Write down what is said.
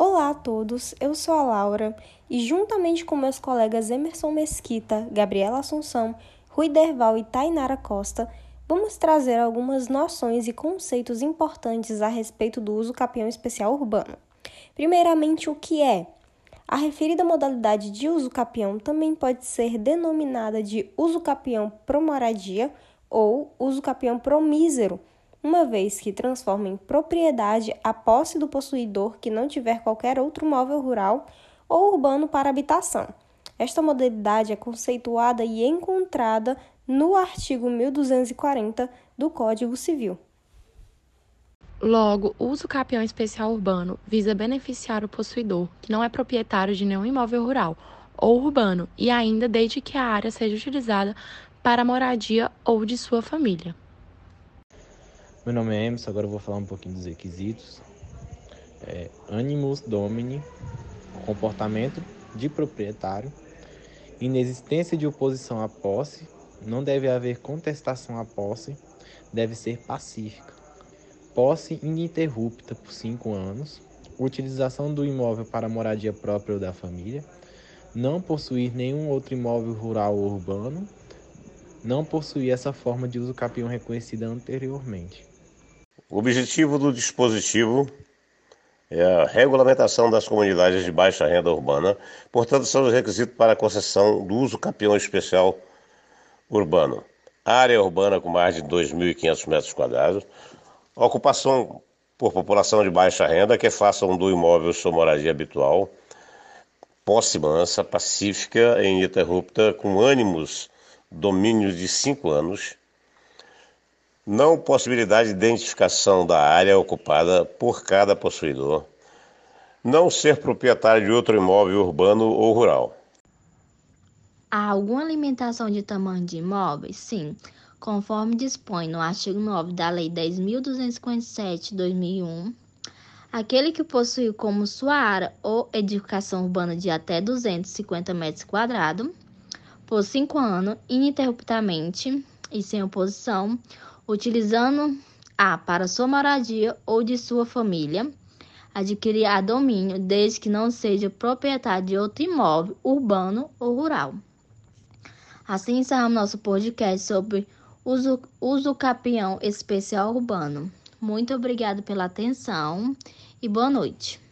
Olá a todos, eu sou a Laura e, juntamente com meus colegas Emerson Mesquita, Gabriela Assunção, Rui Derval e Tainara Costa, vamos trazer algumas noções e conceitos importantes a respeito do uso capião especial urbano. Primeiramente, o que é? A referida modalidade de uso capião também pode ser denominada de uso capião pro moradia ou uso capião pro mísero uma vez que transforma em propriedade a posse do possuidor que não tiver qualquer outro móvel rural ou urbano para habitação. Esta modalidade é conceituada e encontrada no artigo 1240 do Código Civil. Logo, o uso capião especial urbano visa beneficiar o possuidor que não é proprietário de nenhum imóvel rural ou urbano e ainda desde que a área seja utilizada para moradia ou de sua família. Meu nome é Emerson, agora eu vou falar um pouquinho dos requisitos. É, animus domini, comportamento de proprietário, inexistência de oposição à posse, não deve haver contestação à posse, deve ser pacífica. Posse ininterrupta por cinco anos, utilização do imóvel para moradia própria ou da família, não possuir nenhum outro imóvel rural ou urbano, não possuir essa forma de uso capião reconhecida anteriormente. O objetivo do dispositivo é a regulamentação das comunidades de baixa renda urbana, portanto, são os requisitos para a concessão do uso capião especial urbano. Área urbana com mais de 2.500 metros quadrados, ocupação por população de baixa renda que façam do imóvel sua moradia habitual, posse mansa, pacífica e ininterrupta, com ânimos domínio de cinco anos, não possibilidade de identificação da área ocupada por cada possuidor, não ser proprietário de outro imóvel urbano ou rural. Há alguma limitação de tamanho de imóveis? Sim, conforme dispõe no artigo 9 da Lei 10.257-2001. Aquele que possui como sua área ou edificação urbana de até 250 metros quadrados, por cinco anos, ininterruptamente e sem oposição, utilizando a para sua moradia ou de sua família, adquirir a domínio desde que não seja proprietário de outro imóvel urbano ou rural. Assim encerramos nosso podcast sobre uso, uso capião especial urbano. Muito obrigado pela atenção e boa noite.